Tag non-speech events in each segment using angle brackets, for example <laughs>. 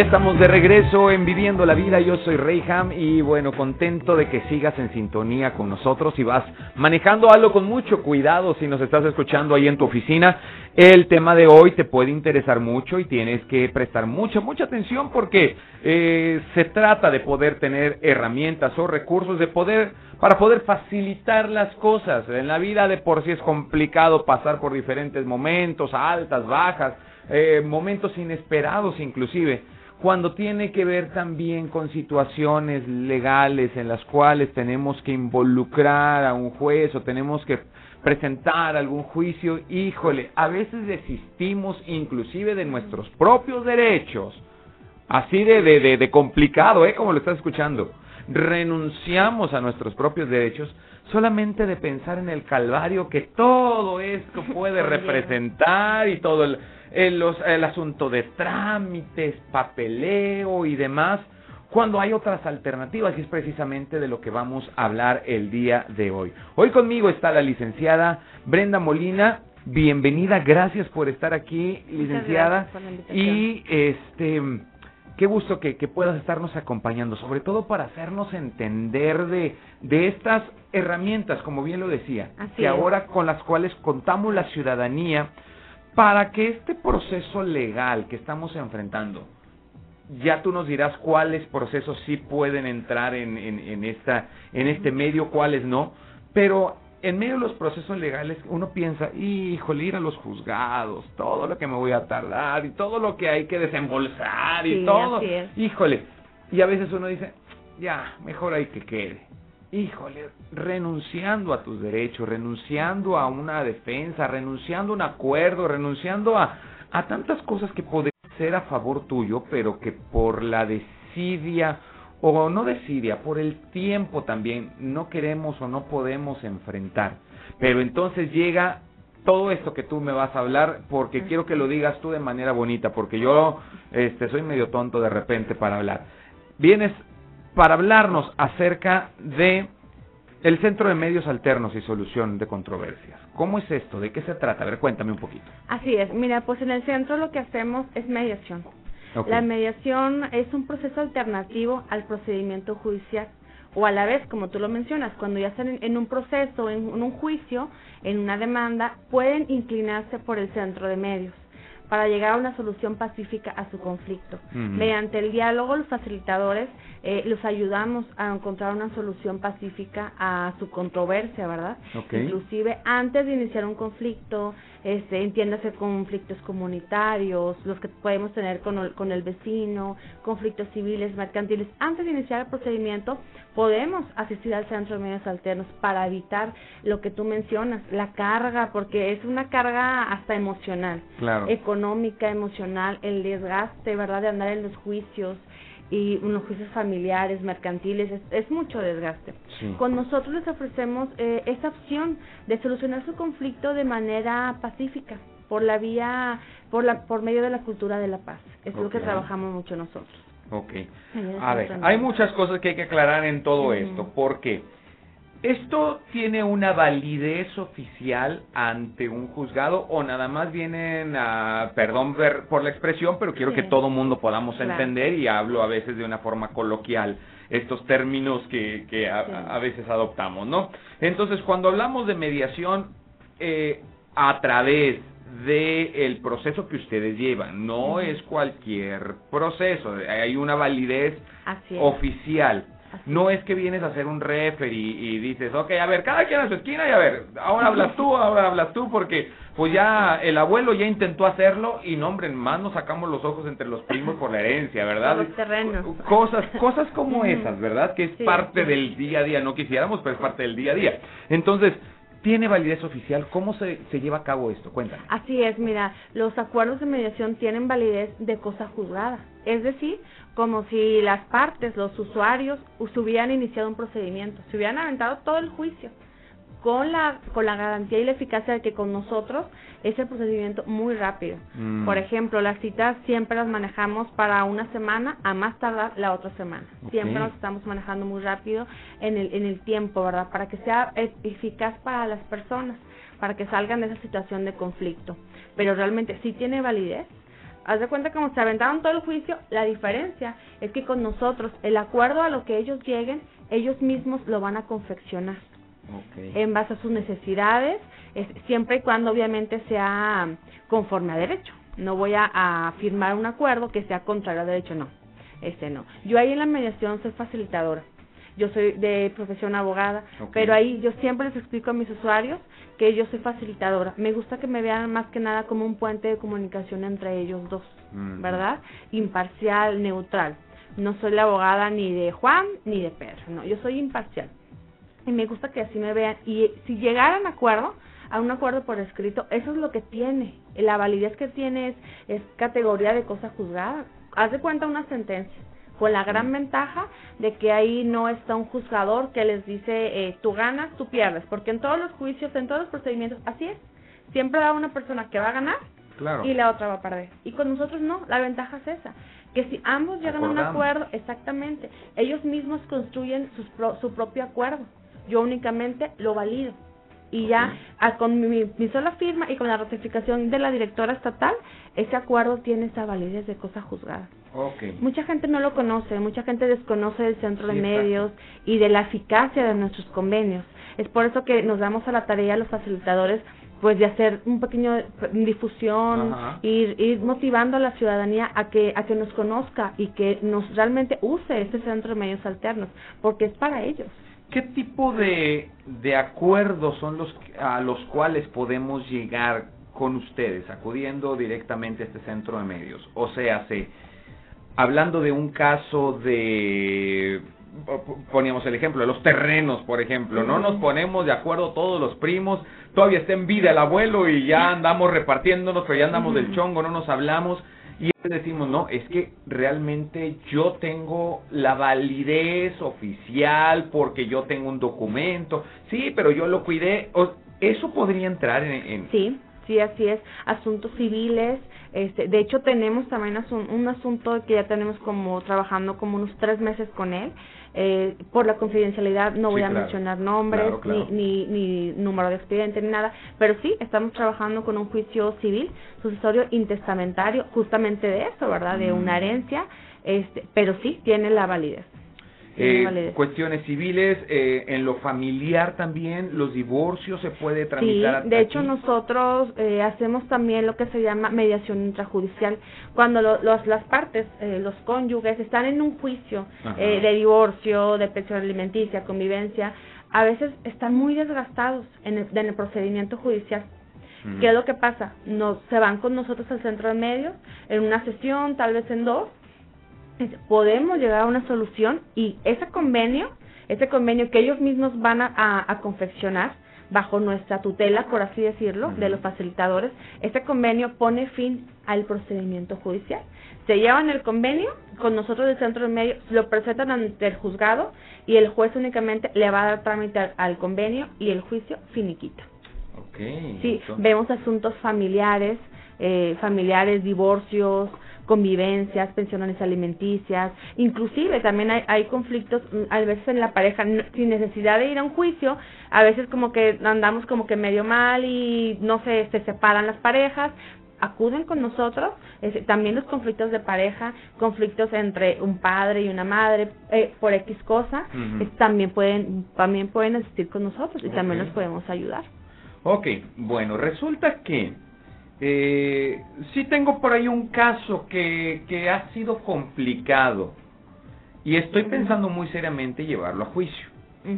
Ya estamos de regreso en Viviendo la Vida. Yo soy Reyham y bueno, contento de que sigas en sintonía con nosotros y vas manejando algo con mucho cuidado si nos estás escuchando ahí en tu oficina. El tema de hoy te puede interesar mucho y tienes que prestar mucha, mucha atención porque eh, se trata de poder tener herramientas o recursos de poder para poder facilitar las cosas. En la vida de por sí es complicado pasar por diferentes momentos, altas, bajas, eh, momentos inesperados inclusive cuando tiene que ver también con situaciones legales en las cuales tenemos que involucrar a un juez o tenemos que presentar algún juicio, híjole, a veces desistimos inclusive de nuestros propios derechos, así de, de, de, complicado, ¿eh? Como lo estás escuchando. Renunciamos a nuestros propios derechos solamente de pensar en el calvario que todo esto puede <laughs> representar y todo el el, el asunto de trámites, papeleo y demás, cuando hay otras alternativas y es precisamente de lo que vamos a hablar el día de hoy. Hoy conmigo está la licenciada Brenda Molina. Bienvenida, gracias por estar aquí, licenciada. y este qué gusto que, que, puedas estarnos acompañando, sobre todo para hacernos entender de, de estas herramientas, como bien lo decía, que ahora con las cuales contamos la ciudadanía para que este proceso legal que estamos enfrentando, ya tú nos dirás cuáles procesos sí pueden entrar en, en, esta, en este medio, cuáles no, pero en medio de los procesos legales uno piensa, híjole, ir a los juzgados, todo lo que me voy a tardar y todo lo que hay que desembolsar y todo, híjole, y a veces uno dice, ya, mejor hay que quede. Híjole, renunciando a tus derechos, renunciando a una defensa, renunciando a un acuerdo, renunciando a, a tantas cosas que podrían ser a favor tuyo, pero que por la desidia, o no desidia, por el tiempo también, no queremos o no podemos enfrentar. Pero entonces llega todo esto que tú me vas a hablar, porque quiero que lo digas tú de manera bonita, porque yo este, soy medio tonto de repente para hablar. Vienes para hablarnos acerca de el Centro de Medios Alternos y Solución de Controversias. ¿Cómo es esto? ¿De qué se trata? A ver, cuéntame un poquito. Así es. Mira, pues en el centro lo que hacemos es mediación. La mediación es un proceso alternativo al procedimiento judicial o a la vez, como tú lo mencionas, cuando ya están en, un proceso, en un juicio, en una demanda, pueden inclinarse por el centro de medios para llegar a una solución pacífica a su conflicto. Mediante el diálogo, los facilitadores eh, los ayudamos a encontrar una solución pacífica a su controversia, ¿verdad? Inclusive antes de iniciar un conflicto, este, entiéndase conflictos comunitarios, los que podemos tener con el, con el vecino, conflictos civiles, mercantiles, antes de iniciar el procedimiento, podemos asistir al centro de medios alternos para evitar lo que tú mencionas, la carga, porque es una carga hasta emocional, económica, emocional, el desgaste, ¿verdad?, de andar en los juicios, y unos juicios familiares, mercantiles, es, mucho desgaste. Con nosotros les ofrecemos eh, esa opción de solucionar su conflicto de manera pacífica, por la vía, por, la, por medio de la cultura de la paz. Es lo que trabajamos mucho nosotros. Ok. A ver, hay muchas cosas que hay que aclarar en todo esto. ¿Por qué? ¿Esto tiene una validez oficial ante un juzgado o nada más vienen a, perdón por la expresión, pero quiero que todo mundo podamos entender y hablo a veces de una forma coloquial estos términos que, que a, veces adoptamos, ¿no? Entonces, cuando hablamos de mediación eh, a través de el proceso que ustedes llevan, no es cualquier proceso, hay una validez oficial. No es que vienes a hacer un refer y, dices, ok, a ver, cada quien a su esquina y a ver, ahora hablas tú, ahora hablas tú, porque pues ya el abuelo ya intentó hacerlo y no, hombre, más nos sacamos los ojos entre los primos por la herencia, ¿verdad? Los terrenos. Cosas, cosas como esas, ¿verdad? Que es parte del día a día, no quisiéramos, pero es parte del día a día. Entonces, ¿Tiene validez oficial? ¿Cómo se, se lleva a cabo esto? Cuéntame. Así es, mira, los acuerdos de mediación tienen validez de cosa juzgada. Es decir, como si las partes, los usuarios, se hubieran iniciado un procedimiento, se hubieran aventado todo el juicio con la, con la garantía y la eficacia de que con nosotros es el procedimiento muy rápido. Mm. Por ejemplo, las citas siempre las manejamos para una semana, a más tardar la otra semana. Siempre nos estamos manejando muy rápido en el, en el tiempo, ¿verdad? Para que sea eficaz para las personas, para que salgan de esa situación de conflicto. Pero realmente sí tiene validez Haz de cuenta como se aventaron todo el juicio, la diferencia es que con nosotros, el acuerdo a lo que ellos lleguen, ellos mismos lo van a confeccionar. En base a sus necesidades, siempre y cuando obviamente sea conforme a derecho. No voy a, firmar un acuerdo que sea contrario a derecho, no. Este no. Yo ahí en la mediación soy facilitadora. Yo soy de profesión abogada, pero ahí yo siempre les explico a mis usuarios que yo soy facilitadora. Me gusta que me vean más que nada como un puente de comunicación entre ellos dos, ¿verdad? Imparcial, neutral. No soy la abogada ni de Juan ni de Pedro, no, yo soy imparcial. Y me gusta que así me vean. Y si llegaran a acuerdo, a un acuerdo por escrito, eso es lo que tiene. La validez que tiene es, es categoría de cosa juzgada. Haz de cuenta una sentencia, con la gran ventaja de que ahí no está un juzgador que les dice eh, tú ganas, tú pierdes, porque en todos los juicios, en todos los procedimientos, así es. Siempre va una persona que va a ganar y la otra va a perder. Y con nosotros no, la ventaja es esa, que si ambos llegan a un acuerdo, exactamente, ellos mismos construyen su propio acuerdo. Yo únicamente lo valido y ya con mi, sola firma y con la ratificación de la directora estatal, ese acuerdo tiene esa validez de cosa juzgada. Mucha gente no lo conoce, mucha gente desconoce del centro de medios y de la eficacia de nuestros convenios. Es por eso que nos damos a la tarea a los facilitadores pues de hacer un pequeño difusión, ir, ir motivando a la ciudadanía a que a que nos conozca y que nos realmente use este centro de medios alternos, porque es para ellos. ¿Qué tipo de, de acuerdos son los a los cuales podemos llegar con ustedes, acudiendo directamente a este centro de medios? O sea, se, hablando de un caso de poníamos el ejemplo de los terrenos, por ejemplo, no nos ponemos de acuerdo todos los primos, todavía está en vida el abuelo y ya andamos repartiéndonos, pero ya andamos del chongo, no nos hablamos y decimos, no, es que realmente yo tengo la validez oficial porque yo tengo un documento. Sí, pero yo lo cuidé. ¿Eso podría entrar en, Sí, sí, así es. Asuntos civiles. Este, de hecho, tenemos también un asunto que ya tenemos como trabajando como unos tres meses con él eh, por la confidencialidad no voy a mencionar nombres Ni, ni, número de expediente ni nada, pero sí estamos trabajando con un juicio civil, sucesorio intestamentario, justamente de eso, ¿verdad? De una mm. herencia, este, pero sí tiene la validez. Eh, cuestiones civiles, eh, en lo familiar también, los divorcios se puede tramitar. Sí, de hecho nosotros eh, hacemos también lo que se llama mediación intrajudicial. Cuando los, las partes, eh, los cónyuges, están en un juicio de divorcio, de pensión alimenticia, convivencia, a veces están muy desgastados en el, en el procedimiento judicial. ¿Qué es lo que pasa? Nos, se van con nosotros al centro de medios en una sesión, tal vez en dos, podemos llegar a una solución y ese convenio, ese convenio que ellos mismos van a, confeccionar bajo nuestra tutela, por así decirlo, de los facilitadores, ese convenio pone fin al procedimiento judicial. Se llevan el convenio con nosotros del centro de medio, lo presentan ante el juzgado y el juez únicamente le va a dar trámite al convenio y el juicio finiquita. Okay, sí, vemos asuntos familiares, eh, familiares, divorcios, convivencias, pensiones alimenticias, inclusive también hay, hay conflictos mm, a veces en la pareja sin necesidad de ir a un juicio, a veces como que andamos como que medio mal y no sé, se separan las parejas, acuden con nosotros, también los conflictos de pareja, conflictos entre un padre y una madre eh, por X cosa, también pueden también pueden asistir con nosotros y también los podemos ayudar. Ok, bueno, resulta que eh, sí tengo por ahí un caso que, que ha sido complicado y estoy pensando muy seriamente llevarlo a juicio.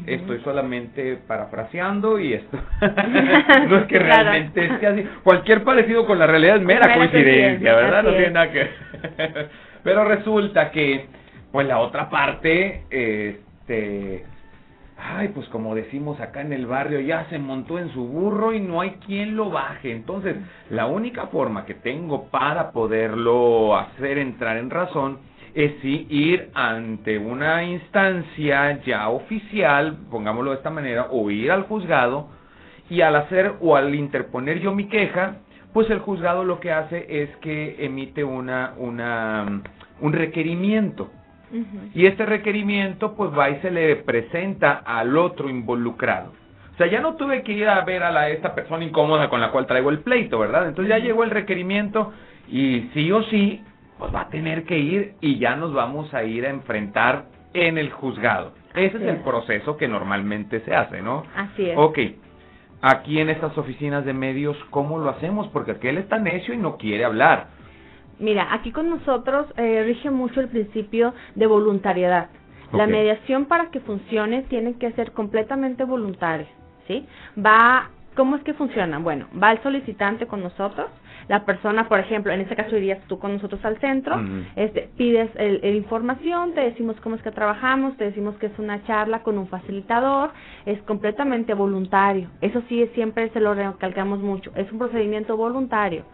Estoy solamente parafraseando y esto <laughs> <laughs> no es que realmente esté así. Cualquier parecido con la realidad es mera, coincidencia, ¿verdad? No tiene nada que <laughs> Pero resulta que, pues la otra parte, este, ay, pues como decimos acá en el barrio, ya se montó en su burro y no hay quien lo baje. Entonces, la única forma que tengo para poderlo hacer entrar en razón es sí ir ante una instancia ya oficial, pongámoslo de esta manera, o ir al juzgado y al hacer o al interponer yo mi queja, pues el juzgado lo que hace es que emite una, una, un requerimiento y este requerimiento pues va y se le presenta al otro involucrado. O sea, ya no tuve que ir a ver a la, esta persona incómoda con la cual traigo el pleito, ¿verdad? Entonces ya llegó el requerimiento y sí o sí, pues va a tener que ir y ya nos vamos a ir a enfrentar en el juzgado. Ese es el proceso que normalmente se hace, ¿no? Así es. Ok. Aquí en estas oficinas de medios, ¿cómo lo hacemos? Porque aquel está necio y no quiere hablar. Mira, aquí con nosotros eh, rige mucho el principio de voluntariedad. La mediación para que funcione tiene que ser completamente voluntaria, ¿sí? Va, ¿cómo es que funciona? Bueno, va el solicitante con nosotros, la persona, por ejemplo, en este caso irías tú con nosotros al centro, este, pides el, información, te decimos cómo es que trabajamos, te decimos que es una charla con un facilitador, es completamente voluntario. Eso sí, siempre se lo recalcamos mucho, es un procedimiento voluntario.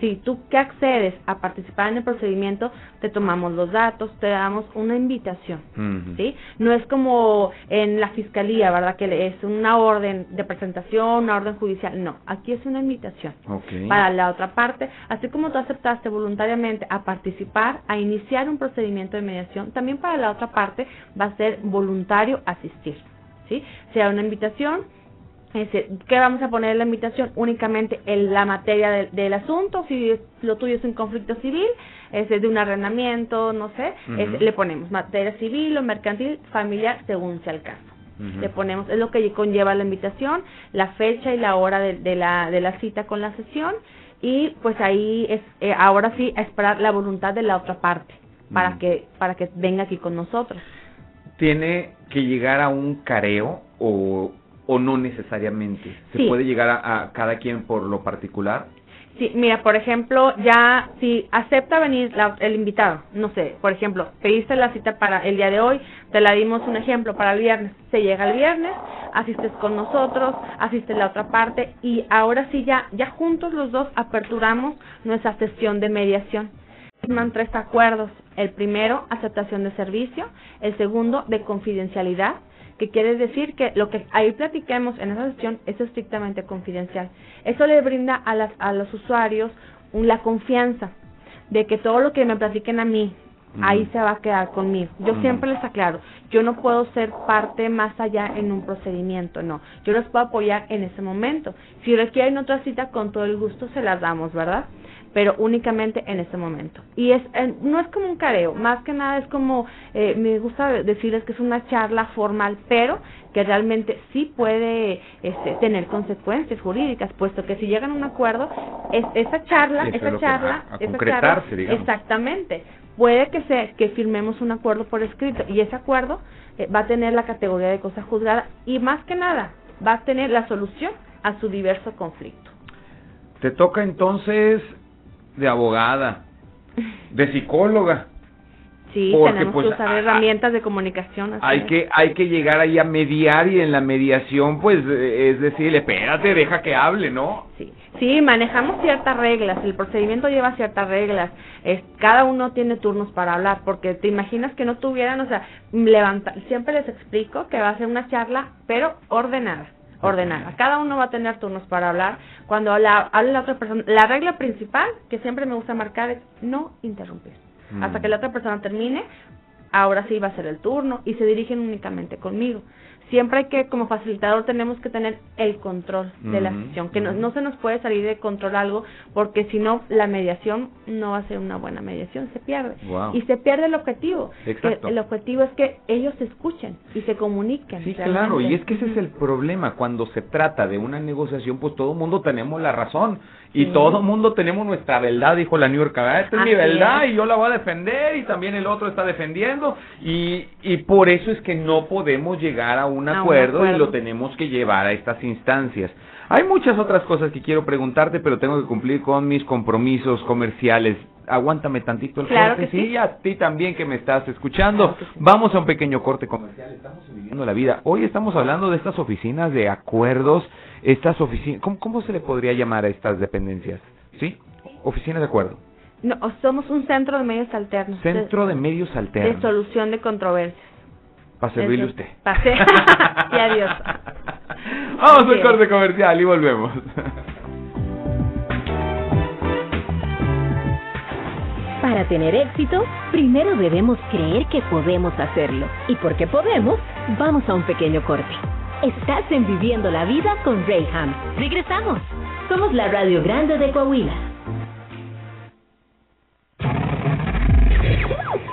Si tú que accedes a participar en el procedimiento, te tomamos los datos, te damos una invitación, ¿sí? No es como en la fiscalía, ¿verdad? Que es una orden de presentación, una orden judicial. No, aquí es una invitación para la otra parte. Así como tú aceptaste voluntariamente a participar, a iniciar un procedimiento de mediación, también para la otra parte va a ser voluntario asistir, ¿sí? Sea una invitación ¿Qué vamos a poner en la invitación? Únicamente en la materia del, asunto, si lo tuyo es un conflicto civil, es de un arrendamiento, no sé, le ponemos materia civil o mercantil, familiar, según sea el caso. Le ponemos, es lo que conlleva la invitación, la fecha y la hora de, la, de la cita con la sesión y pues ahí es, eh, ahora sí, a esperar la voluntad de la otra parte para, que, para que venga aquí con nosotros. ¿Tiene que llegar a un careo o o no necesariamente? ¿Se puede llegar a, cada quien por lo particular? Sí, mira, por ejemplo, ya si acepta venir el invitado, no sé, por ejemplo, pediste la cita para el día de hoy, te la dimos un ejemplo para el viernes, se llega el viernes, asistes con nosotros, asistes la otra parte y ahora sí ya, ya juntos los dos aperturamos nuestra sesión de mediación. Firman tres acuerdos, el primero, aceptación de servicio, el segundo, de confidencialidad que quiere decir que lo que ahí platiquemos en esa sesión es estrictamente confidencial. Eso le brinda a, las, a los usuarios la confianza de que todo lo que me platiquen a mí, ahí se va a quedar conmigo. Yo siempre les aclaro, yo no puedo ser parte más allá en un procedimiento, no. Yo los puedo apoyar en ese momento. Si requieren otra cita, con todo el gusto se las damos, ¿verdad? Pero únicamente en ese momento. Y es eh, no es como un careo, más que nada es como, eh, me gusta decirles que es una charla formal, pero que realmente sí puede este, tener consecuencias jurídicas, puesto que si llegan a un acuerdo, es, esa charla, esa charla, esa charla, exactamente, puede que se que firmemos un acuerdo por escrito y ese acuerdo eh, va a tener la categoría de cosa juzgada y más que nada va a tener la solución a su diverso conflicto. Te toca entonces de abogada, de psicóloga. Sí, tenemos pues, que usar herramientas de comunicación. hay que hay que llegar ahí a mediar y en la mediación, pues, es decirle, espérate, deja que hable, ¿no? Sí, sí, manejamos ciertas reglas, el procedimiento lleva ciertas reglas, es, cada uno tiene turnos para hablar, porque te imaginas que no tuvieran, o sea, levanta, siempre les explico que va a ser una charla, pero ordenada ordenada. Cada uno va a tener turnos para hablar. Cuando habla, la otra persona, la regla principal que siempre me gusta marcar es no interrumpir. Mm. Hasta que la otra persona termine, ahora sí va a ser el turno y se dirigen únicamente conmigo siempre hay que, como facilitador, tenemos que tener el control de la sesión, que no, no, se nos puede salir de control algo, porque si no, la mediación no va a ser una buena mediación, se pierde. Y se pierde el objetivo. el objetivo es que ellos se escuchen y se comuniquen. Sí, claro, y es que ese es el problema, cuando se trata de una negociación, pues todo el mundo tenemos la razón, y todo el mundo tenemos nuestra verdad, dijo la New York, ah, esta es mi verdad y yo la voy a defender y también el otro está defendiendo. Y, y por eso es que no podemos llegar a un, acuerdo, y lo tenemos que llevar a estas instancias. Hay muchas otras cosas que quiero preguntarte, pero tengo que cumplir con mis compromisos comerciales. Aguántame tantito el corte, sí. y a ti también que me estás escuchando. Vamos a un pequeño corte comercial. Estamos viviendo la vida. Hoy estamos hablando de estas oficinas de acuerdos estas oficinas, ¿cómo, se le podría llamar a estas dependencias? ¿Sí? Oficinas de acuerdo. No, somos un centro de medios alternos. Centro de, medios alternos. De solución de controversias. Para servirle usted. Pase. <laughs> <laughs> y adiós. Vamos al corte comercial y volvemos. Para tener éxito, primero debemos creer que podemos hacerlo. Y porque podemos, vamos a un pequeño corte. Estás en Viviendo la Vida con Rayham. Regresamos. Somos la Radio Grande de Coahuila.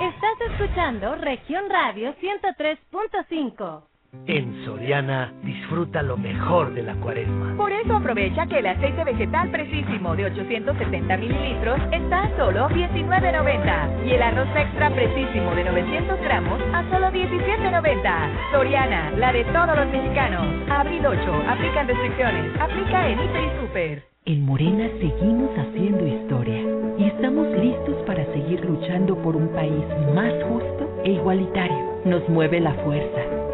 Estás escuchando Región Radio 103.5. En Soriana, disfruta lo mejor de la cuaresma. Por eso aprovecha que el aceite vegetal precisísimo de 870 mililitros está a solo $19.90 y el arroz extra precisísimo de 900 gramos a solo $17.90. Soriana, la de todos los mexicanos. Abril 8, aplican restricciones. Aplica en Hiper y Super. En Morena seguimos haciendo historia y estamos listos para seguir luchando por un país más justo e igualitario. Nos mueve la fuerza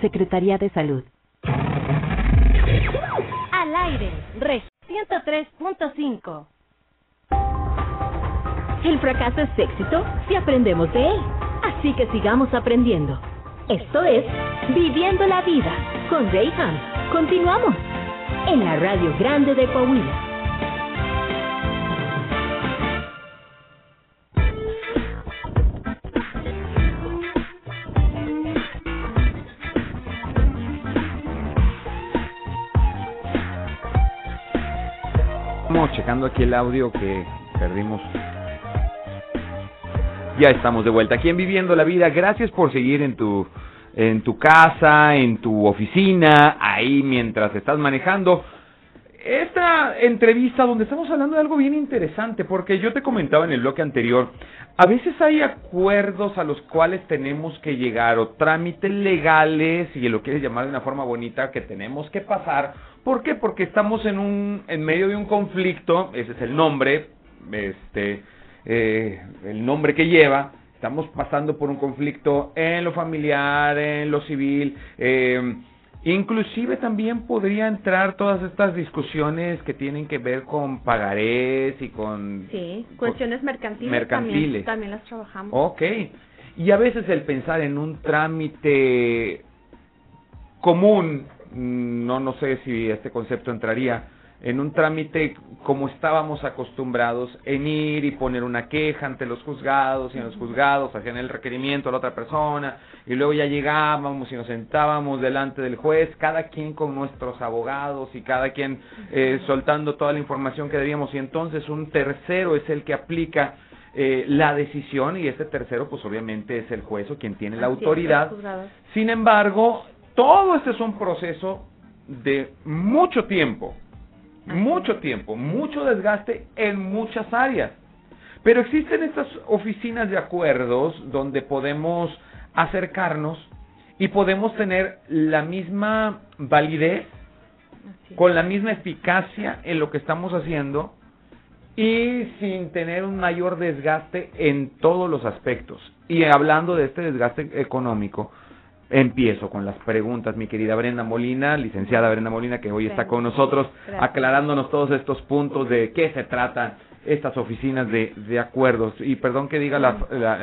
Secretaría de Salud. Al aire, Reg 103.5. El fracaso es éxito si aprendemos de él. Así que sigamos aprendiendo. Esto es Viviendo la Vida con Rayham. Continuamos en la Radio Grande de Coahuila. Checando aquí el audio que perdimos. Ya estamos de vuelta aquí en Viviendo la Vida. Gracias por seguir en tu en tu casa, en tu oficina, ahí mientras estás manejando. Esta entrevista donde estamos hablando de algo bien interesante, porque yo te comentaba en el bloque anterior, a veces hay acuerdos a los cuales tenemos que llegar o trámites legales, si lo quieres llamar de una forma bonita, que tenemos que pasar ¿Por qué? Porque estamos en un en medio de un conflicto, ese es el nombre, este eh, el nombre que lleva. Estamos pasando por un conflicto en lo familiar, en lo civil. Eh, inclusive también podría entrar todas estas discusiones que tienen que ver con pagarés y con... Sí, cuestiones mercantiles, mercantiles. También, también las trabajamos. Ok. Y a veces el pensar en un trámite común Mm, no, no sé si este concepto entraría en un trámite como estábamos acostumbrados en ir y poner una queja ante los juzgados y en los juzgados hacían el requerimiento a la otra persona y luego ya llegábamos y nos sentábamos delante del juez, cada quien con nuestros abogados y cada quien eh, soltando toda la información que debíamos. Y entonces un tercero es el que aplica eh, la decisión y este tercero pues obviamente es el juez o quien tiene la autoridad. Sin embargo, todo este es un proceso de mucho tiempo, mucho tiempo, mucho desgaste en muchas áreas. Pero existen estas oficinas de acuerdos donde podemos acercarnos y podemos tener la misma validez, con la misma eficacia en lo que estamos haciendo y sin tener un mayor desgaste en todos los aspectos. Y hablando de este desgaste económico, Empiezo con las preguntas, mi querida Brenda Molina, licenciada Brenda Molina, que hoy está con nosotros, aclarándonos todos estos puntos de qué se tratan estas oficinas de, de acuerdos. Y perdón que diga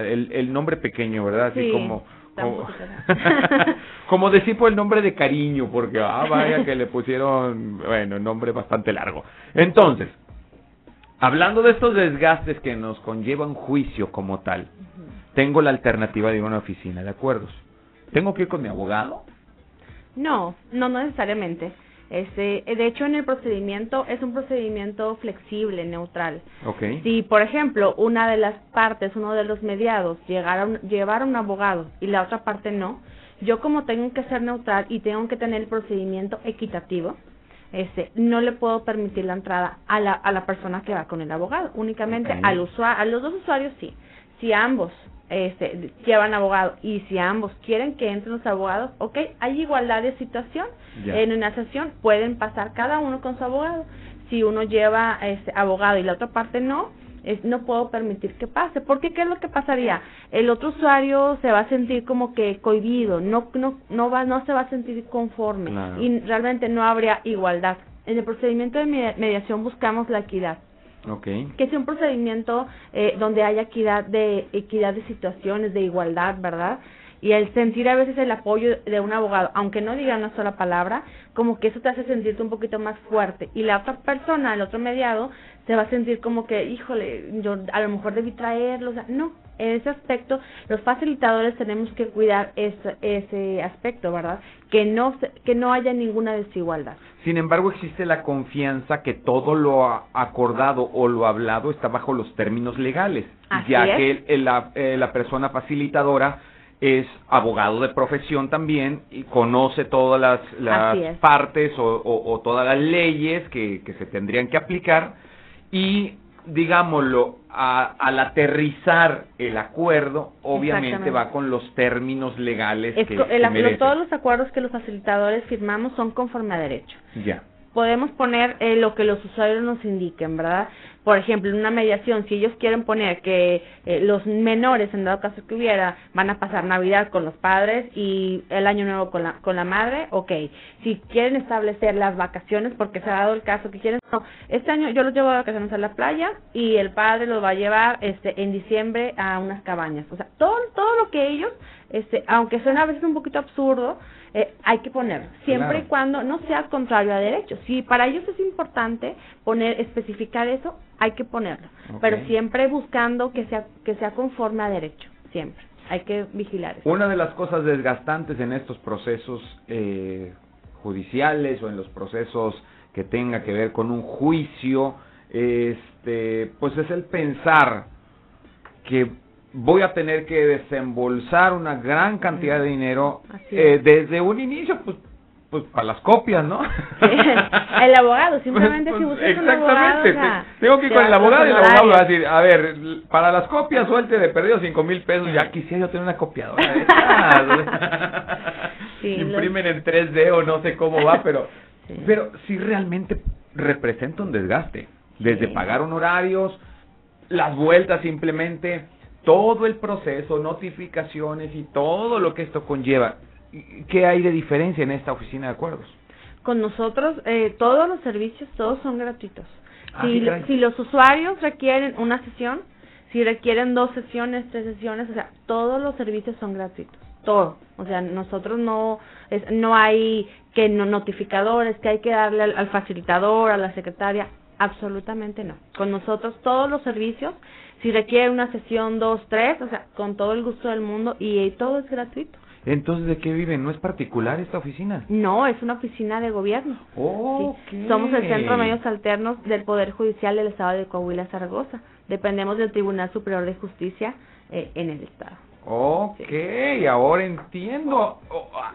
el, nombre pequeño, ¿verdad? Así como... Como, <laughs> decir por el nombre de cariño, porque, ah, vaya que le pusieron, bueno, el nombre bastante largo. Entonces, hablando de estos desgastes que nos conlleva un juicio como tal, tengo la alternativa de una oficina de acuerdos. ¿Tengo que ir con mi abogado? No, no necesariamente. Este, de hecho, en el procedimiento es un procedimiento flexible, neutral. Okay. Si, por ejemplo, una de las partes, uno de los mediados, llegara un, llevar a un abogado y la otra parte no, yo como tengo que ser neutral y tengo que tener el procedimiento equitativo, este, no le puedo permitir la entrada a la, a la persona que va con el abogado, únicamente al usuario, a los dos usuarios sí. Si ambos este, llevan abogado y si ambos quieren que entren los abogados, ok, hay igualdad de situación. En una sesión pueden pasar cada uno con su abogado. Si uno lleva este abogado y la otra parte no, es, no puedo permitir que pase. Porque qué es lo que pasaría? El otro usuario se va a sentir como que cohibido, no no no va no se va a sentir conforme y realmente no habría igualdad. En el procedimiento de mediación buscamos la equidad. Que sea un procedimiento eh, donde haya equidad de equidad de situaciones, de igualdad, ¿verdad? Y el sentir a veces el apoyo de un abogado, aunque no diga una sola palabra, como que eso te hace sentirte un poquito más fuerte. Y la otra persona, el otro mediado, se va a sentir como que, híjole, yo a lo mejor debí traerlo. O sea, no, en ese aspecto, los facilitadores tenemos que cuidar ese, ese aspecto, ¿verdad? Que no, que no haya ninguna desigualdad. Sin embargo, existe la confianza que todo lo acordado o lo hablado está bajo los términos legales, ya que la, eh, la persona facilitadora es abogado de profesión también y conoce todas las, las partes o, o, todas las leyes que, que se tendrían que aplicar y digámoslo, al aterrizar el acuerdo, obviamente va con los términos legales que, Todos los acuerdos que los facilitadores firmamos son conforme a derecho. Ya. Podemos poner eh, lo que los usuarios nos indiquen, ¿verdad? por ejemplo, en una mediación, si ellos quieren poner que eh, los menores, en dado caso que hubiera, van a pasar Navidad con los padres y el Año Nuevo con la, con la madre, ok. Si quieren establecer las vacaciones, porque se ha dado el caso que quieren, no, este año yo los llevo a vacaciones a la playa y el padre los va a llevar este en diciembre a unas cabañas. O sea, todo, todo lo que ellos, este, aunque suena a veces un poquito absurdo, eh, hay que ponerlo, siempre y cuando no sea contrario a derecho. Si para ellos es importante poner, especificar eso, hay que ponerlo, pero siempre buscando que sea, que sea conforme a derecho, siempre. Hay que vigilar eso. Una de las cosas desgastantes en estos procesos eh, judiciales o en los procesos que tenga que ver con un juicio, este, pues es el pensar que voy a tener que desembolsar una gran cantidad de dinero eh, desde un inicio, pues pues para las copias, ¿no? <laughs> el abogado, simplemente si buscas exactamente, un abogado, tengo que ir con el abogado y el abogado va a decir, a ver, para las copias suelte de perdido cinco mil pesos, ya quisiera yo tener una copiadora de <laughs> <laughs> sí, Imprimen en 3D o no sé cómo va, pero, pero sí realmente representa un desgaste, desde pagar honorarios, las vueltas simplemente, todo el proceso, notificaciones y todo lo que esto conlleva. ¿Qué hay de diferencia en esta oficina de acuerdos? Con nosotros, eh, todos los servicios, todos son gratuitos. Ah, si, si los usuarios requieren una sesión, si requieren dos sesiones, tres sesiones, o sea, todos los servicios son gratuitos, todo. O sea, nosotros no es, no hay que no, notificadores, que hay que darle al, facilitador, a la secretaria, absolutamente no. Con nosotros todos los servicios si requiere una sesión, dos, tres, o sea, con todo el gusto del mundo y todo es gratuito. Entonces, ¿de qué viven? ¿No es particular esta oficina? No, es una oficina de gobierno. Oh, Somos el Centro de Medios Alternos del Poder Judicial del Estado de Coahuila, Zaragoza. Dependemos del Tribunal Superior de Justicia eh, en el Estado. Ok, ahora entiendo. Oh, ah,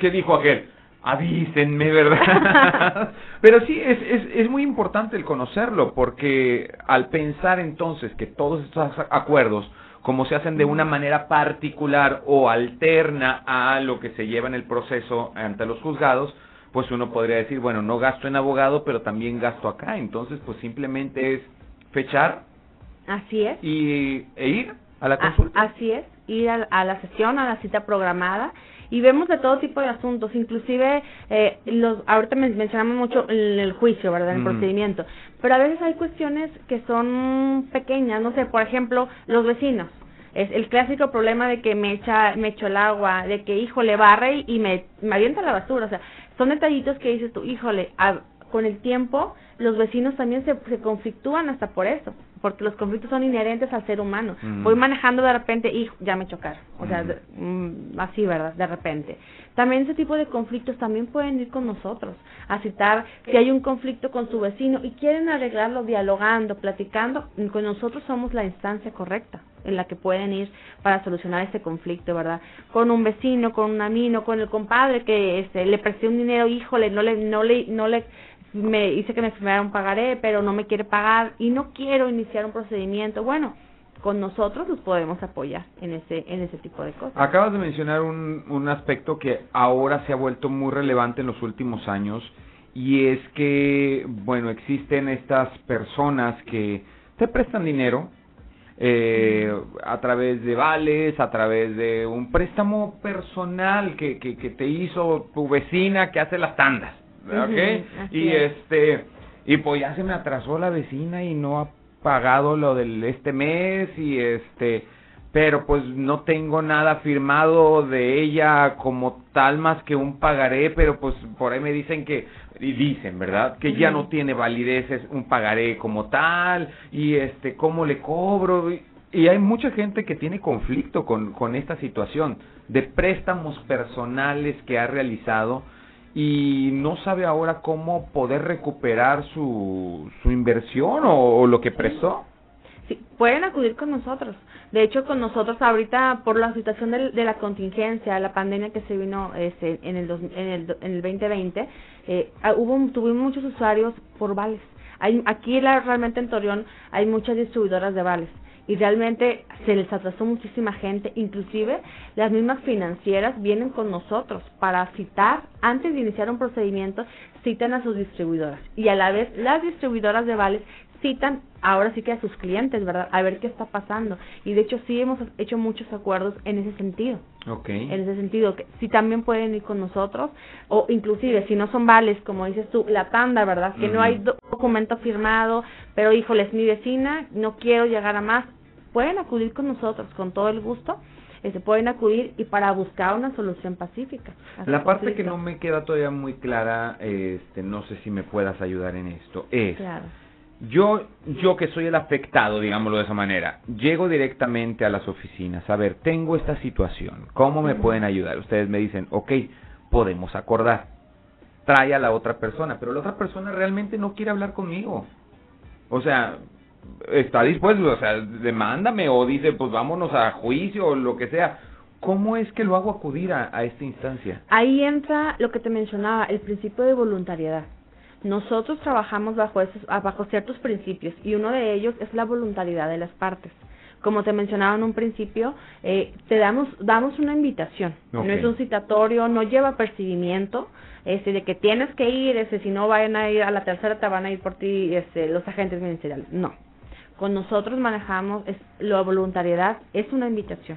¿Qué dijo aquel? Avísenme, ¿verdad? <laughs> Pero sí, es, es, es muy importante el conocerlo, porque al pensar entonces que todos estos acuerdos, como se hacen de una manera particular o alterna a lo que se lleva en el proceso ante los juzgados, pues uno podría decir, bueno, no gasto en abogado, pero también gasto acá. Entonces, pues simplemente es fechar. Así es. Y, e ir a la consulta. así es, ir a la sesión, a la cita programada y vemos de todo tipo de asuntos, inclusive eh, los ahorita mencionamos mucho el, el juicio, ¿verdad? El procedimiento, pero a veces hay cuestiones que son pequeñas, no sé, por ejemplo, los vecinos. Es el clásico problema de que me echa me echo el agua, de que híjole barre y me, me avienta la basura, o sea, son detallitos que dices tú, híjole, con el tiempo los vecinos también se, se conflictúan hasta por eso, porque los conflictos son inherentes al ser humano. Voy manejando de repente y ya me chocaron, o sea, mm, así, ¿verdad? De repente. También ese tipo de conflictos también pueden ir con nosotros, a citar si hay un conflicto con su vecino y quieren arreglarlo dialogando, platicando, con nosotros somos la instancia correcta en la que pueden ir para solucionar ese conflicto, ¿verdad? Con un vecino, con un amigo, con el compadre que este, le presté un dinero, híjole, no le, no le, no le, me dice que me firmara un pagaré, pero no me quiere pagar y no quiero iniciar un procedimiento. Bueno, con nosotros los podemos apoyar en ese en ese tipo de cosas. Acabas de mencionar un, un aspecto que ahora se ha vuelto muy relevante en los últimos años y es que, bueno, existen estas personas que te prestan dinero eh, a través de vales, a través de un préstamo personal que, que, que te hizo tu vecina que hace las tandas, ¿ok? y este, y pues ya se me atrasó la vecina y no ha pagado lo del este mes y este, pero pues no tengo nada firmado de ella como tal más que un pagaré, pero pues por ahí me dicen que y dicen, ¿verdad? Que ya no tiene validez es un pagaré como tal y este cómo le cobro y, hay mucha gente que tiene conflicto con con esta situación de préstamos personales que ha realizado y no sabe ahora cómo poder recuperar su, su inversión o, lo que prestó. Sí, pueden acudir con nosotros. De hecho, con nosotros ahorita, por la situación de, la contingencia, la pandemia que se vino este, en, el en, el, en el 2020, eh, ah, hubo, tuvimos muchos usuarios por vales. Hay, aquí la, realmente en Torreón hay muchas distribuidoras de vales y realmente se les atrasó muchísima gente, inclusive las mismas financieras vienen con nosotros para citar, antes de iniciar un procedimiento, citan a sus distribuidoras. Y a la vez las distribuidoras de vales citan ahora sí que a sus clientes, ¿verdad? A ver qué está pasando. Y de hecho sí hemos hecho muchos acuerdos en ese sentido. Okay. En ese sentido, que sí también pueden ir con nosotros, o inclusive si no son vales, como dices tú, la tanda, ¿verdad? Que no hay documento firmado, pero híjoles, mi vecina, no quiero llegar a más, pueden acudir con nosotros con todo el gusto se este, pueden acudir y para buscar una solución pacífica. La parte que no me queda todavía muy clara, este, no sé si me puedas ayudar en esto, es claro. Yo, yo que soy el afectado, digámoslo de esa manera, llego directamente a las oficinas, a ver, tengo esta situación, ¿cómo me pueden ayudar? Ustedes me dicen, ok, podemos acordar, trae a la otra persona, pero la otra persona realmente no quiere hablar conmigo. O sea, está dispuesto, o sea, demándame o dice, pues vámonos a juicio o lo que sea. ¿Cómo es que lo hago acudir a, a esta instancia? Ahí entra lo que te mencionaba, el principio de voluntariedad. Nosotros trabajamos bajo, esos, bajo ciertos principios y uno de ellos es la voluntariedad de las partes. Como te mencionaba en un principio, eh, te damos, damos una invitación. No es un citatorio, no lleva percibimiento, este, de que tienes que ir, ese, si no vayan a ir a la tercera te van a ir por ti este, los agentes ministeriales. No con nosotros manejamos es, la voluntariedad, es una invitación.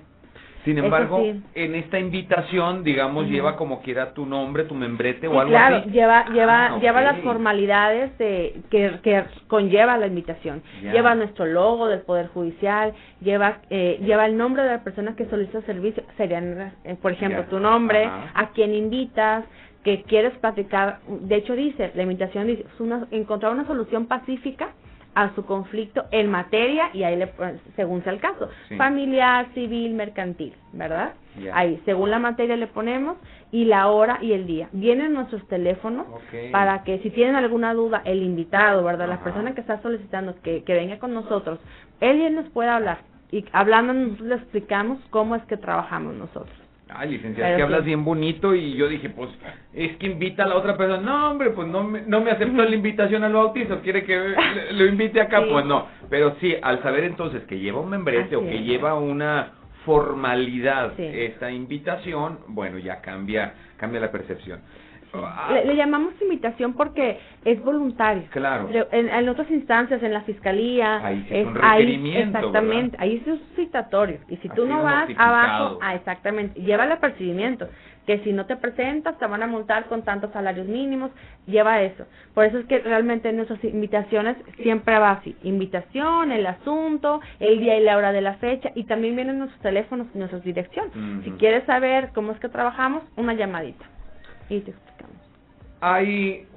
Sin embargo, en esta invitación, digamos, lleva como quiera tu nombre, tu membrete o algo claro, así. lleva lleva ah, lleva las formalidades de, que, que conlleva la invitación. Lleva nuestro logo del Poder Judicial, lleva eh, lleva el nombre de la persona que solicita servicio, serían, eh, por ejemplo, tu nombre, a quien invitas, que quieres platicar. De hecho, dice, la invitación dice, una, encontrar una solución pacífica a su conflicto en materia y ahí le según sea el caso. Familiar civil mercantil verdad ahí según la materia le ponemos y la hora y el día. Vienen nuestros teléfonos para que si tienen alguna duda el invitado verdad la persona que está solicitando que, que venga con nosotros él y él nos puede hablar. Y hablando nosotros le explicamos cómo es que trabajamos nosotros Ay, licenciada, que hablas bien bonito y yo dije, pues, es que invita a la otra persona. No, hombre, pues no me, no me aceptó la invitación al bautizo, quiere que lo invite acá, pues no. Pero sí, al saber entonces que lleva un membrete o que lleva una formalidad esta invitación, bueno, ya cambia, cambia la percepción. Le, llamamos invitación porque es voluntario. Claro. En, otras instancias, en la fiscalía. Ahí es un requerimiento. exactamente. Ahí es un citatorio. Y si tú no vas abajo, ah, exactamente. Lleva el apercibimiento. Que si no te presentas, te van a multar con tantos salarios mínimos. Lleva eso. Por eso es que realmente en nuestras invitaciones siempre va así: invitación, el asunto, el día y la hora de la fecha. Y también vienen nuestros teléfonos y nuestras direcciones. Si quieres saber cómo es que trabajamos, una llamadita. Y te hay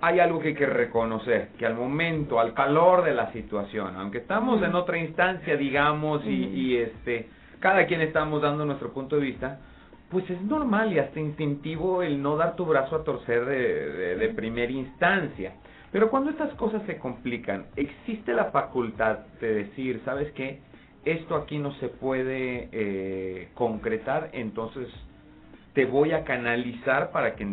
hay algo que hay que reconocer, que al momento, al calor de la situación, aunque estamos en otra instancia, digamos, y, y este, cada quien estamos dando nuestro punto de vista, pues es normal y hasta instintivo el no dar tu brazo a torcer de, de, primera instancia. Pero cuando estas cosas se complican, existe la facultad de decir, ¿sabes qué? Esto aquí no se puede eh, concretar, entonces te voy a canalizar para que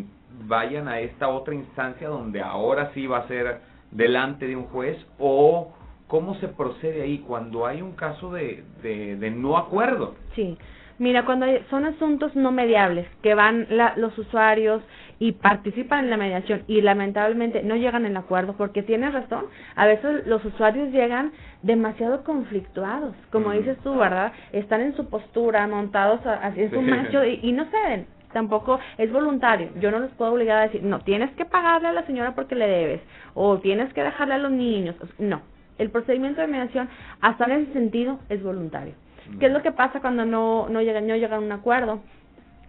vayan a esta otra instancia donde ahora sí va a ser delante de un juez o cómo se procede ahí cuando hay un caso de, de, de no acuerdo. Sí, Mira, cuando son asuntos no mediables, que van los usuarios y participan en la mediación y lamentablemente no llegan en acuerdo, porque tienes razón, a veces los usuarios llegan demasiado conflictuados, como dices tú, ¿verdad? Están en su postura, montados así en su macho y, y no ceden tampoco es voluntario. Yo no les puedo obligar a decir, no, tienes que pagarle a la señora porque le debes, o tienes que dejarle a los niños. No, el procedimiento de mediación, hasta en ese sentido, es voluntario. ¿Qué es lo que pasa cuando no, no, llegan, no llegan a un acuerdo?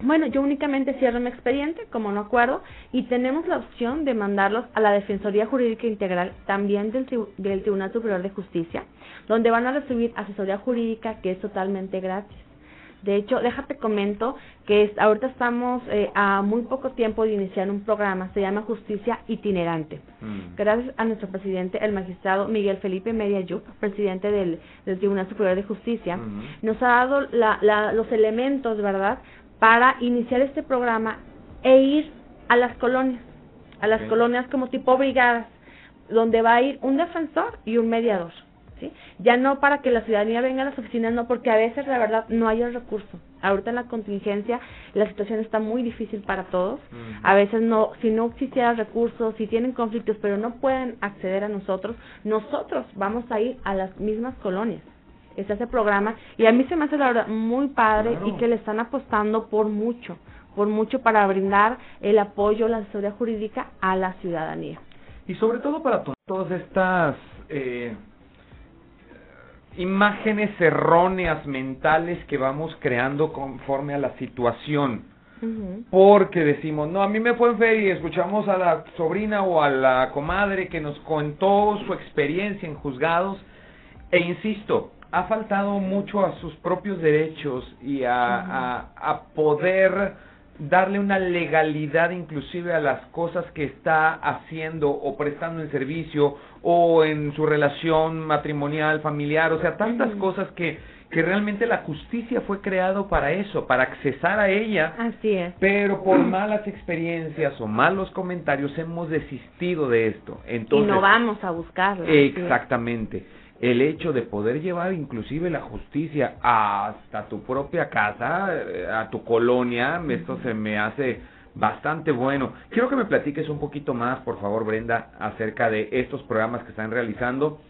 Bueno, yo únicamente cierro mi expediente como no acuerdo y tenemos la opción de mandarlos a la Defensoría Jurídica Integral también del, del Tribunal Superior de Justicia, donde van a recibir asesoría jurídica que es totalmente gratis. De hecho, déjate comento que ahorita estamos eh, a muy poco tiempo de iniciar un programa, se llama Justicia Itinerante. Mm. Gracias a nuestro presidente, el magistrado Miguel Felipe Mediayuc, presidente del, Tribunal Superior de Justicia, nos ha dado los elementos, ¿verdad?, para iniciar este programa e ir a las colonias, a las colonias como tipo brigadas, donde va a ir un defensor y un mediador. ¿Sí? Ya no para que la ciudadanía venga a las oficinas, no, porque a veces la verdad no hay el recurso. Ahorita en la contingencia la situación está muy difícil para todos. A veces no, si no existiera recursos, si tienen conflictos, pero no pueden acceder a nosotros, nosotros vamos a ir a las mismas colonias. Está ese programa y a mí se me hace la verdad muy padre y que le están apostando por mucho, por mucho para brindar el apoyo, la asesoría jurídica a la ciudadanía. Y sobre todo para todas estas eh, imágenes erróneas mentales que vamos creando conforme a la situación. Porque decimos, no, a mí me fue en feria y escuchamos a la sobrina o a la comadre que nos contó su experiencia en juzgados. E insisto, ha faltado mucho a sus propios derechos y a, a poder darle una legalidad inclusive a las cosas que está haciendo o prestando en servicio o en su relación matrimonial, familiar, o sea, tantas cosas que, que realmente la justicia fue creado para eso, para accesar a ella. Así es. Pero <clears throat> por malas experiencias o malos comentarios hemos desistido de esto. Entonces, y no vamos a buscarlo. Exactamente el hecho de poder llevar inclusive la justicia hasta tu propia casa, eh, a tu colonia, esto se me hace bastante bueno. Quiero que me platiques un poquito más, por favor, Brenda, acerca de estos programas que están realizando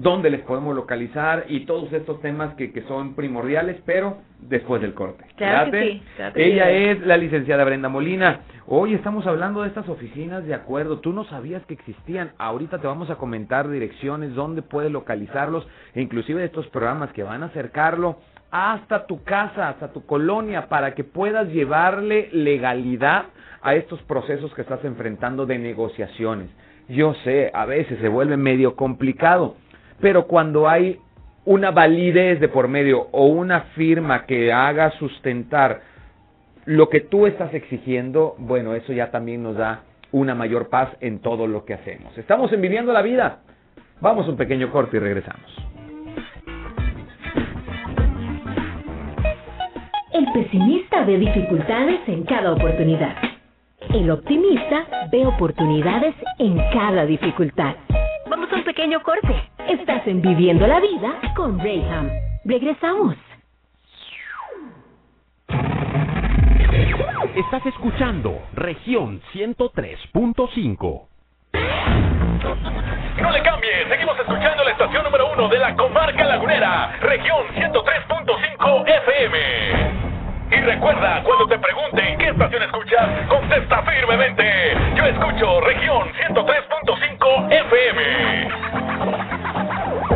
dónde les podemos localizar y todos estos temas que, que son primordiales, pero después del corte. Claro que Ella es la licenciada Brenda Molina. Hoy estamos hablando de estas oficinas de acuerdo. Tú no sabías que existían. Ahorita te vamos a comentar direcciones, dónde puedes localizarlos, e inclusive de estos programas que van a acercarlo hasta tu casa, hasta tu colonia, para que puedas llevarle legalidad a estos procesos que estás enfrentando de negociaciones. Yo sé, a veces se vuelve medio complicado pero cuando hay una validez de por medio o una firma que haga sustentar lo que tú estás exigiendo, bueno, eso ya también nos da una mayor paz en todo lo que hacemos. Estamos en Viviendo la Vida. Vamos a un pequeño corte y regresamos. El pesimista ve dificultades en cada oportunidad. El optimista ve oportunidades en cada dificultad. Vamos a un pequeño corte. Estás en Viviendo la Vida con Rayham. Regresamos. Estás escuchando región 103.5. No le cambie, seguimos escuchando la estación número uno de la comarca lagunera, región 103.5 FM. Y recuerda, cuando te pregunten qué estación escuchas, contesta firmemente. Yo escucho región 103.5 FM.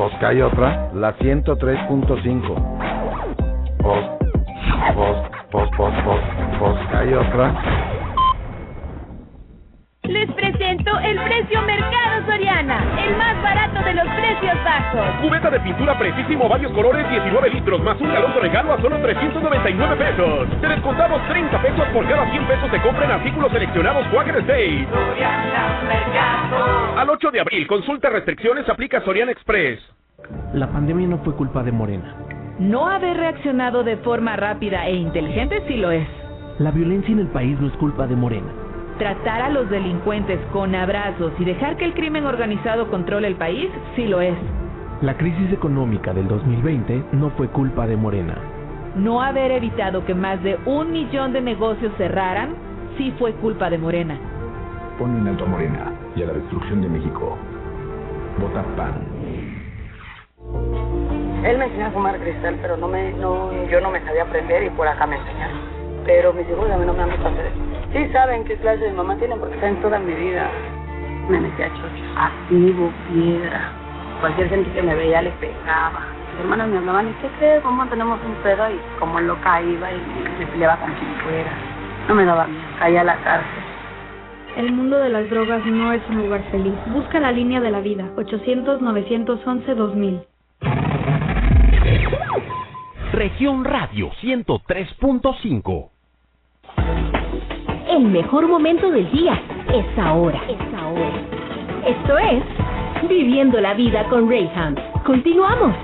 Pues que hay otra, la 103.5 Pos, pos, pos, pos, pos, pos, hay otra. Les presento el precio Mercado Soriana, el más barato de los precios bajos. Cubeta de pintura precisísimo, varios colores, 19 litros, más un galón de regalo a solo 399 pesos. Te descontamos 30 pesos por cada 100 pesos de compra en artículos seleccionados Quaker State. Soriana Mercado. Al 8 de abril, consulta restricciones, aplica Soriana Express. La pandemia no fue culpa de Morena no haber reaccionado de forma rápida e inteligente sí lo es. La violencia en el país no es culpa de Morena. Tratar a los delincuentes con abrazos y dejar que el crimen organizado controle el país sí lo es. La crisis económica del 2020 no fue culpa de Morena. No haber evitado que más de un millón de negocios cerraran sí fue culpa de Morena. Pon en alto a Morena y a la destrucción de México. Vota PAN. Él me enseñó a fumar cristal, pero no me, no, yo no me sabía aprender y por acá me enseñaron. Pero mis hijos a mí no me han visto hacer eso. Sí saben qué clase de mamá tienen porque en toda mi vida. Me metía chocho, activo, piedra. Cualquier gente que me veía le pegaba. Mis hermanos me hablaban, ¿y qué crees? ¿Cómo tenemos un pedo? Y como loca iba y me peleaba con quien fuera. No me daba miedo, caía a la cárcel. El mundo de las drogas no es un lugar feliz. Busca la línea de la vida. 800-911-2000. Región Radio 103.5. El mejor momento del día es ahora. Es ahora. Esto es Viviendo la vida con Rayham. Continuamos.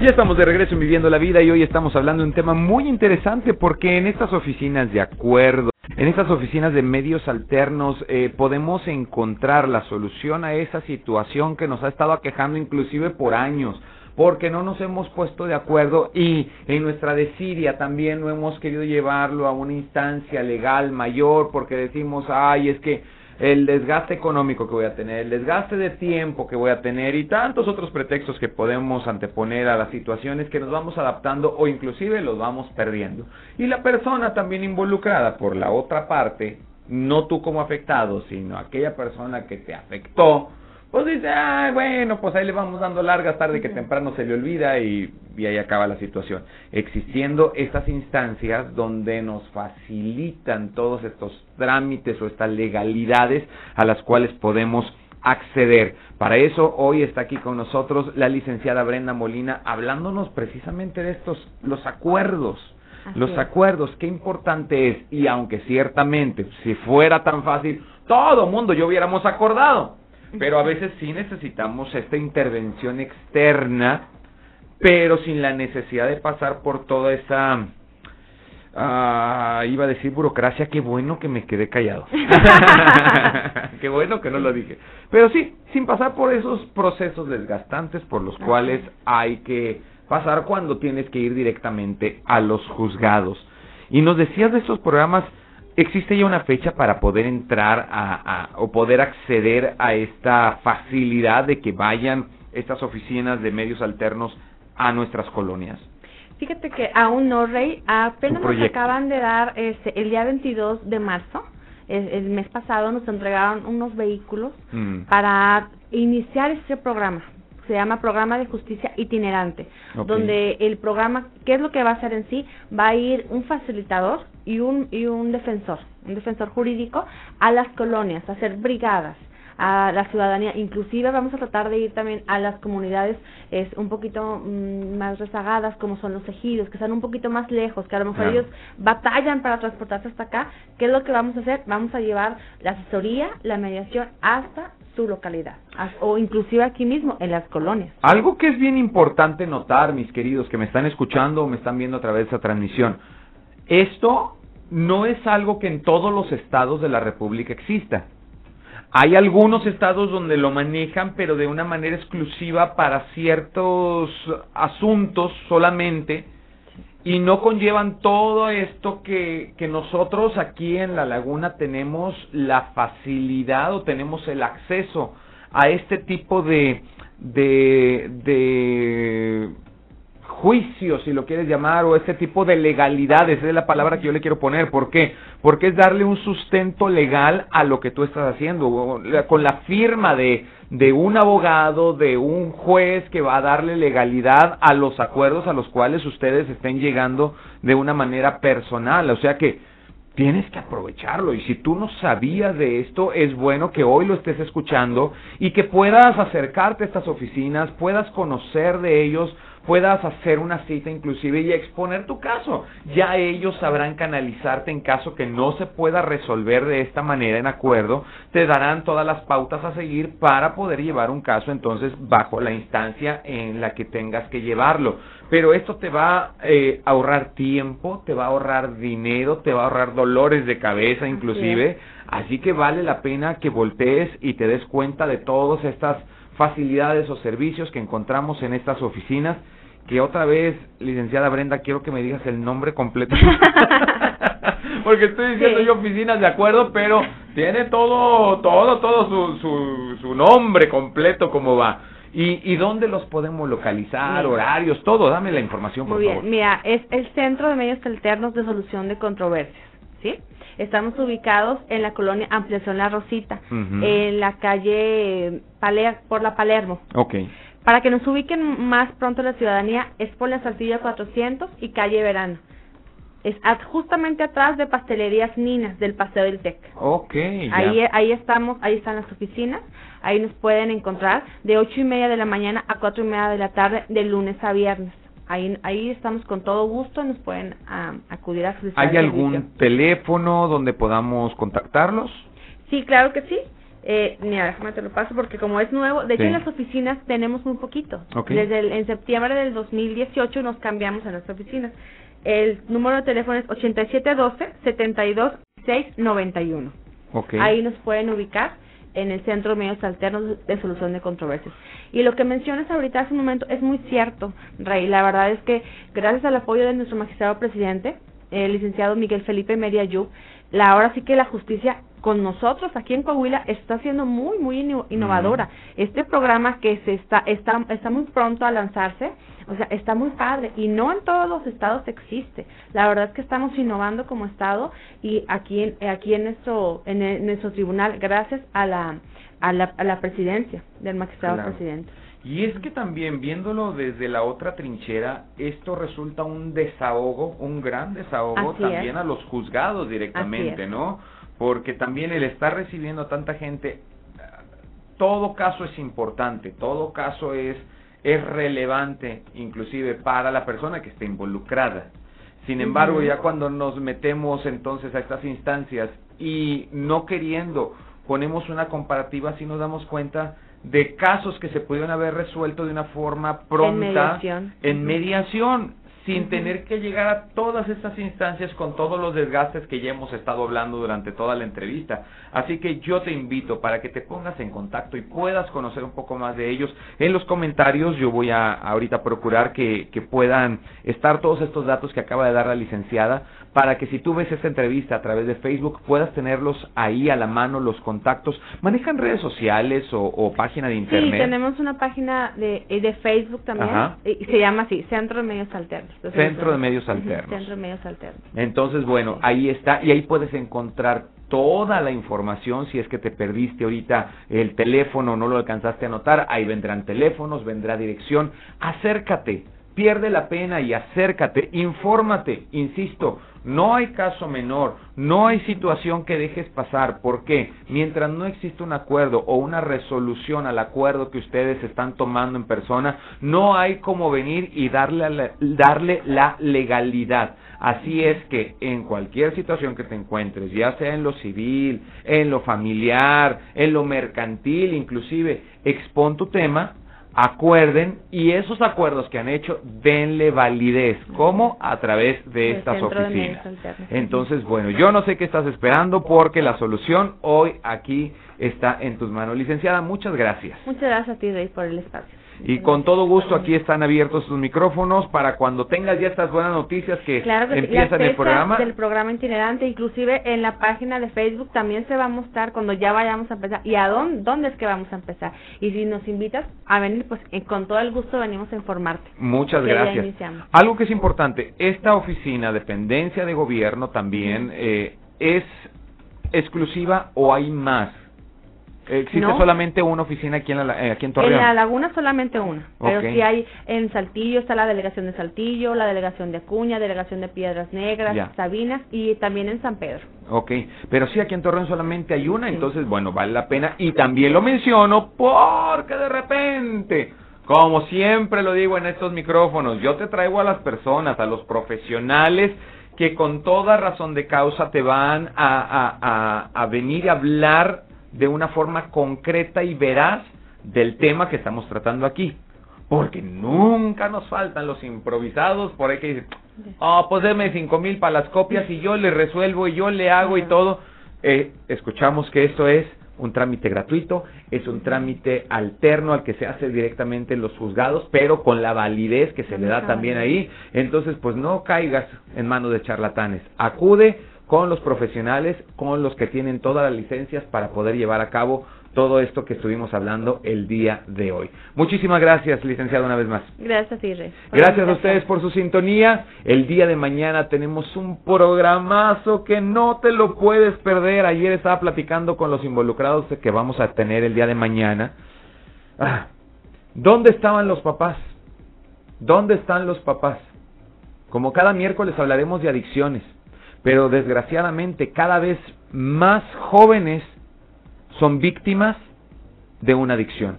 Ya estamos de regreso en Viviendo la Vida y hoy estamos hablando de un tema muy interesante porque en estas oficinas de acuerdo en estas oficinas de medios alternos eh, podemos encontrar la solución a esa situación que nos ha estado aquejando inclusive por años porque no nos hemos puesto de acuerdo y en nuestra desidia también no hemos querido llevarlo a una instancia legal mayor porque decimos, ay, es que el desgaste económico que voy a tener, el desgaste de tiempo que voy a tener y tantos otros pretextos que podemos anteponer a las situaciones que nos vamos adaptando o inclusive los vamos perdiendo. Y la persona también involucrada por la otra parte, no tú como afectado, sino aquella persona que te afectó, pues dice, bueno, pues ahí le vamos dando largas, tarde que temprano se le olvida y, y, ahí acaba la situación. Existiendo estas instancias donde nos facilitan todos estos trámites o estas legalidades a las cuales podemos acceder. Para eso hoy está aquí con nosotros la licenciada Brenda Molina hablándonos precisamente de estos, los acuerdos. los acuerdos, qué importante es, y aunque ciertamente si fuera tan fácil, todo mundo yo hubiéramos acordado, pero a veces sí necesitamos esta intervención externa, pero sin la necesidad de pasar por toda esa... Ah, iba a decir burocracia, qué bueno que me quedé callado. <laughs> qué bueno que no lo dije. Pero sí, sin pasar por esos procesos desgastantes por los cuales hay que pasar cuando tienes que ir directamente a los juzgados. Y nos decías de esos programas ¿Existe ya una fecha para poder entrar a, o poder acceder a esta facilidad de que vayan estas oficinas de medios alternos a nuestras colonias? Fíjate que aún no, Rey. Apenas nos acaban de dar este, el día 22 de marzo, el, mes pasado, nos entregaron unos vehículos mm. para iniciar este programa se llama Programa de Justicia Itinerante, donde el programa, ¿qué es lo que va a hacer en sí? Va a ir un facilitador y un, y un defensor, un defensor jurídico a las colonias, a hacer brigadas a la ciudadanía, inclusive vamos a tratar de ir también a las comunidades es un poquito mm, más rezagadas como son los ejidos, que están un poquito más lejos, que a lo mejor ellos batallan para transportarse hasta acá, ¿qué es lo que vamos a hacer? Vamos a llevar la asesoría, la mediación hasta su localidad o inclusive aquí mismo en las colonias. Algo que es bien importante notar, mis queridos que me están escuchando o me están viendo a través de esta transmisión, esto no es algo que en todos los estados de la República exista. Hay algunos estados donde lo manejan, pero de una manera exclusiva para ciertos asuntos solamente, y no conllevan todo esto que, que nosotros aquí en la laguna tenemos la facilidad o tenemos el acceso a este tipo de, de, de juicios, si lo quieres llamar, o ese tipo de legalidades, es la palabra que yo le quiero poner. ¿Por qué? Porque es darle un sustento legal a lo que tú estás haciendo, con la firma de, de un abogado, de un juez que va a darle legalidad a los acuerdos a los cuales ustedes estén llegando de una manera personal. O sea que tienes que aprovecharlo. Y si tú no sabías de esto, es bueno que hoy lo estés escuchando y que puedas acercarte a estas oficinas, puedas conocer de ellos, puedas hacer una cita inclusive y exponer tu caso. Ya ellos sabrán canalizarte en caso que no se pueda resolver de esta manera en acuerdo, te darán todas las pautas a seguir para poder llevar un caso entonces bajo la instancia en la que tengas que llevarlo. Pero esto te va a eh, ahorrar tiempo, te va a ahorrar dinero, te va a ahorrar dolores de cabeza inclusive. Así que vale la pena que voltees y te des cuenta de todas estas facilidades o servicios que encontramos en estas oficinas. Que otra vez, licenciada Brenda, quiero que me digas el nombre completo. <laughs> Porque estoy diciendo yo oficinas de acuerdo, pero tiene todo, todo, todo su, su, su nombre completo como va. ¿Y, ¿Y dónde los podemos localizar? Horarios, todo. Dame la información, por Muy favor. bien, mira, es el Centro de Medios Alternos de Solución de Controversias, ¿sí? Estamos ubicados en la colonia Ampliación La Rosita, en la calle Paler, por la Palermo. Ok. Para que nos ubiquen más pronto la ciudadanía, es por la Salsilla 400 y calle Verano. Es justamente atrás de Pastelerías Ninas del Paseo del Tec. Ok. ya. Ahí, ahí estamos, ahí están las oficinas, ahí nos pueden encontrar de ocho y media de la mañana a cuatro y media de la tarde, de lunes a viernes. Ahí, ahí estamos con todo gusto, nos pueden ah, acudir a solicitar ¿Hay servicio. algún teléfono donde podamos contactarlos? Sí, claro que sí. Eh, mira, déjame te lo paso porque como es nuevo, de hecho Sí. en las oficinas tenemos muy poquito. Desde el- en septiembre del 2018 nos cambiamos a las oficinas. El número de teléfono es 8712-72-691. Ok. Ahí nos pueden ubicar en el Centro de Medios Alternos de Solución de Controversias. Y lo que mencionas ahorita hace un momento es muy cierto, Rey. La verdad es que gracias al apoyo de nuestro magistrado presidente, el licenciado Miguel Felipe Media Yu, la ahora sí que la justicia con nosotros aquí en Coahuila está siendo muy muy innovadora. Este programa que se está está está muy pronto a lanzarse, o sea, está muy padre y no en todos los estados existe. La verdad es que estamos innovando como estado y aquí en aquí en nuestro en, el- nuestro tribunal gracias a la a la, a la presidencia del magistrado Claro. presidente. Y es que también viéndolo desde la otra trinchera, esto resulta un desahogo, un gran desahogo Así también es. a los juzgados directamente. ¿no? Porque también el estar recibiendo a tanta gente, todo caso es importante, todo caso es es relevante inclusive para la persona que esté involucrada. Sin embargo, ya cuando nos metemos entonces a estas instancias y no queriendo ponemos una comparativa, así nos damos cuenta de casos que se pudieron haber resuelto de una forma pronta mediación. en mediación, sin tener que llegar a todas estas instancias con todos los desgastes que ya hemos estado hablando durante toda la entrevista. Así que yo te invito para que te pongas en contacto y puedas conocer un poco más de ellos. En los comentarios yo voy a ahorita procurar que, que puedan estar todos estos datos que acaba de dar la licenciada para que si tú ves esta entrevista a través de Facebook puedas tenerlos ahí a la mano, los contactos. ¿Manejan redes sociales o, o página de internet? Sí, tenemos una página de, eh, de Facebook también Ajá. y se llama así, Centro de Medios Alternos. Centro de Medios Alternos. Centro de Medios Alternos. Entonces, bueno, ahí está, y ahí puedes encontrar toda la información, si es que te perdiste ahorita el teléfono, no lo alcanzaste a anotar, ahí vendrán teléfonos, vendrá dirección, acércate, pierde la pena y acércate, infórmate, insisto, no hay caso menor, no hay situación que dejes pasar, ¿por qué? Mientras no existe un acuerdo o una resolución al acuerdo que ustedes están tomando en persona, no hay como venir y darle, la- darle la legalidad. Así es que en cualquier situación que te encuentres, ya sea en lo civil, en lo familiar, en lo mercantil, inclusive, expón tu tema, acuerden y esos acuerdos que han hecho denle validez. ¿Cómo? A través de estas oficinas. Entonces, bueno, yo no sé qué estás esperando porque la solución hoy aquí está en tus manos. Licenciada, muchas gracias. Muchas gracias a ti, Rey, por el espacio. Y con todo gusto aquí están abiertos sus micrófonos para cuando tengas ya estas buenas noticias que, claro que empiezan el programa. del programa itinerante, inclusive en la página de Facebook también se va a mostrar cuando ya vayamos a empezar y a dónde, dónde es que vamos a empezar. Y si nos invitas a venir, pues eh, con todo el gusto venimos a informarte. Muchas gracias. Algo que es importante, esta oficina, dependencia de gobierno también eh, es exclusiva o hay más ¿Existe solamente una oficina aquí en, la, eh, aquí en Torreón? En la Laguna solamente una, pero sí hay en Saltillo, está la delegación de Saltillo, la delegación de Acuña, delegación de Piedras Negras, Sabinas y también en San Pedro. Ok, pero sí aquí en Torreón solamente hay una, entonces bueno, vale la pena. Y también lo menciono porque de repente... Como siempre lo digo en estos micrófonos, yo te traigo a las personas, a los profesionales que con toda razón de causa te van a, a, a venir a hablar de una forma concreta y veraz del tema que estamos tratando aquí. Porque nunca nos faltan los improvisados por ahí que dicen, oh, pues déme cinco mil para las copias y yo le resuelvo y yo le hago y todo. Eh, escuchamos que esto es un trámite gratuito, es un trámite alterno al que se hace directamente en los juzgados, pero con la validez que se le da también ahí. Entonces, pues no caigas en manos de charlatanes. Acude con los profesionales, con los que tienen todas las licencias para poder llevar a cabo todo esto que estuvimos hablando el día de hoy. Muchísimas gracias, licenciado, una vez más. Gracias, Irre. Gracias a ustedes por su sintonía. El día de mañana tenemos un programazo que no te lo puedes perder. Ayer estaba platicando con los involucrados que vamos a tener el día de mañana. Ah, ¿Dónde estaban los papás? ¿Dónde están los papás? Como cada miércoles hablaremos de adicciones pero desgraciadamente cada vez más jóvenes son víctimas de una adicción.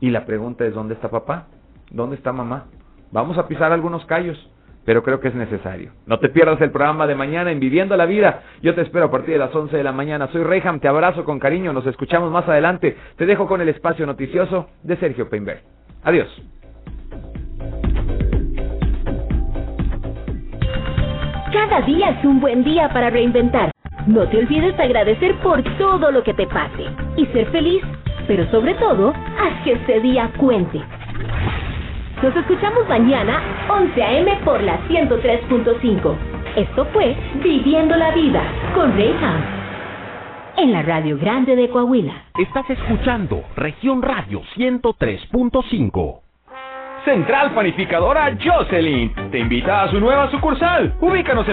Y la pregunta es, ¿dónde está papá? ¿Dónde está mamá? Vamos a pisar algunos callos, pero creo que es necesario. No te pierdas el programa de mañana en Viviendo la Vida. Yo te espero a partir de las 11 de la mañana. Soy Reyham, te abrazo con cariño, nos escuchamos más adelante. Te dejo con el espacio noticioso de Sergio Peinberg. Adiós. Cada día es un buen día para reinventar. No te olvides de agradecer por todo lo que te pase y ser feliz, pero sobre todo, haz que este día cuente. Nos escuchamos mañana 11 a.m. por la 103.5. Esto fue Viviendo la Vida con Reyham. En la Radio Grande de Coahuila. Estás escuchando Región Radio 103.5. Central Panificadora Jocelyn te invita a su nueva sucursal. Ubícanos en